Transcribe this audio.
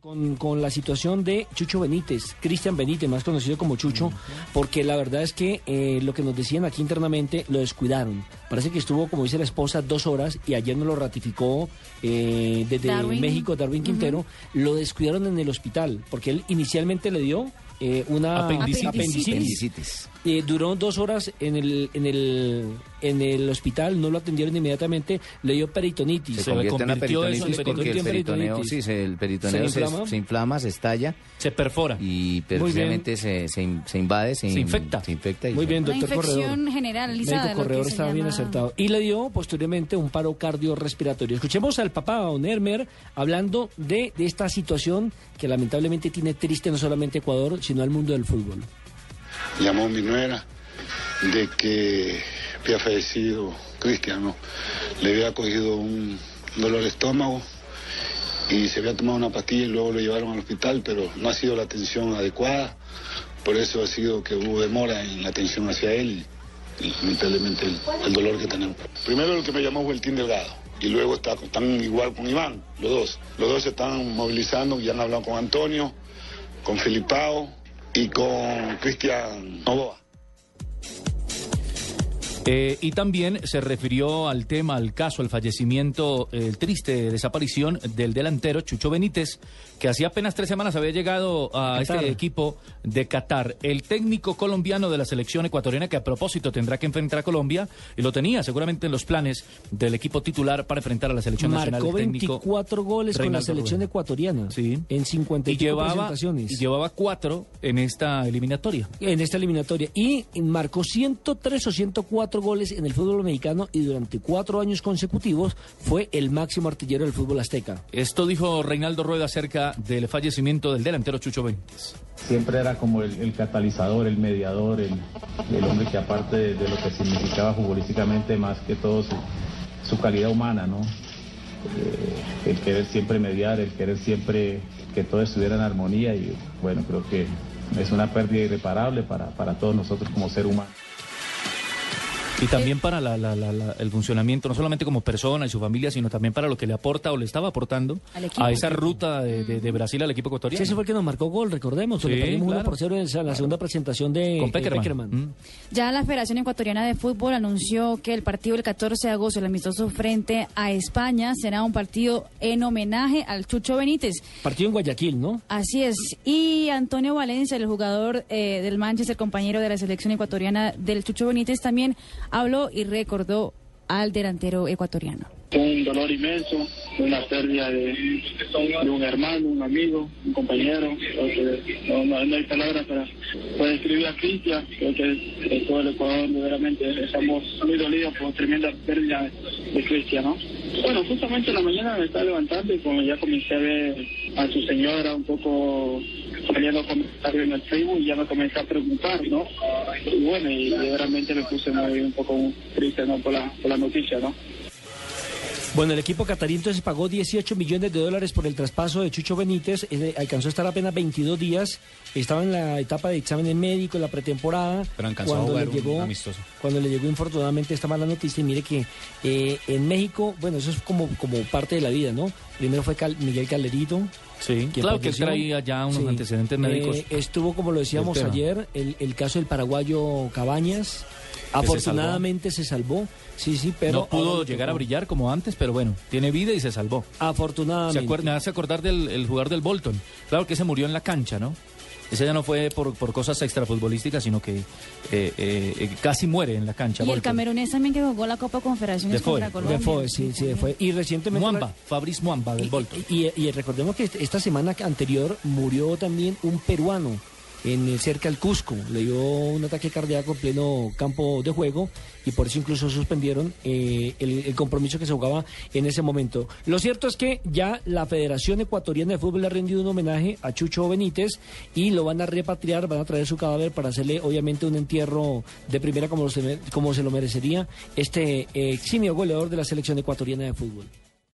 Con, con la situación de Chucho Benítez, Cristian Benítez, más conocido como Chucho, porque la verdad es que eh, lo que nos decían aquí internamente lo descuidaron. Parece que estuvo, como dice la esposa, dos horas y ayer nos lo ratificó eh, desde Darwin. México Darwin Quintero. Lo descuidaron en el hospital, porque él inicialmente le dio eh, una Apendicitis. apendicitis. Eh, duró dos horas en el, en el en el hospital, no lo atendieron inmediatamente, le dio peritonitis. Se, Se convierte en una convirtió eso, peritonitis se porque el peritoneo, sí, se- el peritoneo ¿Se se, inflama? se inflama, se estalla Se perfora. y precisamente se, se, in- se invade, se, Se in- infecta. se infecta y Muy bien, Una doctor infección Corredor. generalizada. Médico Corredor estaba bien acertado. Y le dio posteriormente un paro cardiorrespiratorio. Escuchemos al papá, don Hermer, hablando de, de esta situación que lamentablemente tiene triste no solamente Ecuador, sino al mundo del fútbol. llamó mi nuera de que había fallecido Cristian, ¿no? Le había cogido un dolor de estómago y se había tomado una pastilla y luego lo llevaron al hospital, pero no ha sido la atención adecuada. Por eso ha sido que hubo demora en la atención hacia él y, lamentablemente el, dolor que tenemos. Primero el que me llamó fue el Delgado y luego está, están igual con Iván, los dos. Los dos se están movilizando, ya han hablado con Antonio, con Filipao y con Cristian Novoa. Eh, y también se refirió al tema, al caso, al fallecimiento, el triste desaparición del delantero Chucho Benítez, que hacía apenas tres semanas había llegado a Qatar. este equipo de Qatar. El técnico colombiano de la selección ecuatoriana, que a propósito tendrá que enfrentar a Colombia, y lo tenía seguramente en los planes del equipo titular para enfrentar a la selección nacional. Marcó el técnico 24 goles con la selección Rueda. ecuatoriana Sí. en 50 Y llevaba, presentaciones. y llevaba cuatro en esta eliminatoria. en esta eliminatoria y marcó 103 o 104 goles en el fútbol mexicano y durante cuatro años consecutivos fue el máximo artillero del fútbol azteca. Esto dijo Reinaldo Rueda acerca del fallecimiento del delantero Chucho Benítez. siempre era como el, el catalizador, el mediador, el, el hombre que aparte de, de lo que significaba futbolísticamente, más que todo su, su calidad humana, ¿no? Eh, el querer siempre mediar, el querer siempre que todo estuviera en armonía y bueno, creo que es una pérdida irreparable para, para todos nosotros como ser humano. Y también para la- la- la- la- el funcionamiento, no solamente como persona y su familia, sino también para lo que le aporta o le estaba aportando equipo. a esa ruta de, de- de Brasil al equipo Sí, ecuatoriano. ese fue el que nos marcó gol, recordemos, Sí, perdimos por cero en esa- la segunda presentación de Con eh, Peckerman. Mm. Ya la Federación Ecuatoriana de Fútbol anunció que el partido del 14 de agosto, el amistoso frente a España, será un partido en homenaje al Chucho Benítez. Partido en Guayaquil, ¿no? Así es. Y Antonio Valencia, el jugador eh, del Manchester, compañero de la selección ecuatoriana del Chucho Benítez, también habló y recordó al delantero ecuatoriano. Un dolor inmenso, una pérdida de, un hermano, un amigo, un compañero. No, hay palabras para, para describir a Cristian. Creo que todo el Ecuador, verdaderamente, estamos muy dolidos por tremenda pérdida de Cristian, ¿no? Bueno, justamente en la mañana me estaba levantando y como ya comencé a ver a su señora un poco saliendo comentarios en el Facebook y ya me comencé a preguntar, ¿no? Y bueno, y verdaderamente me puse muy un poco triste, ¿no? Por la, por la noticia, ¿no? Bueno, el equipo catarí entonces pagó 18 millones de dólares por el traspaso de Chucho Benítez. eh, alcanzó a estar apenas 22 días. Estaba en la etapa de exámenes médicos, en la pretemporada. Pero alcanzó a cuando jugar le un llegó, amistoso. Cuando le llegó infortunadamente esta mala noticia. Y mire que eh, en México, bueno, eso es como, como parte de la vida, ¿no? Primero fue Cal- Miguel Calderito. Sí, claro que él traía ya unos Sí. antecedentes médicos. Eh, estuvo, como lo decíamos ayer, el, el caso del paraguayo Cabañas. Se Afortunadamente se salvó. Sí, sí, pero. no pudo llegar a brillar como antes, pero bueno, tiene vida y se salvó. Afortunadamente. Se acuerda, me hace acordar del el jugador del Bolton. Claro que se murió en la cancha, ¿no? Ese ya no fue por, por cosas extrafutbolísticas, sino que eh, eh, eh, casi muere en la cancha. Y el camerunés también que jugó la Copa Confederaciones Defoe. contra Colombia. Defoe, sí, sí, fue. Y recientemente. Muamba, Fabrice Muamba del Bolton. Y, y- y recordemos que esta semana anterior murió también un peruano en cerca del Cusco. Le dio un ataque cardíaco en pleno campo de juego y por eso incluso suspendieron eh, el, compromiso que se jugaba en ese momento. Lo cierto es que ya la Federación Ecuatoriana de Fútbol ha rendido un homenaje a Chucho Benítez y lo van a repatriar, van a traer su cadáver para hacerle obviamente un entierro de primera como se, como se lo merecería este eh, eximio goleador de la selección ecuatoriana de fútbol.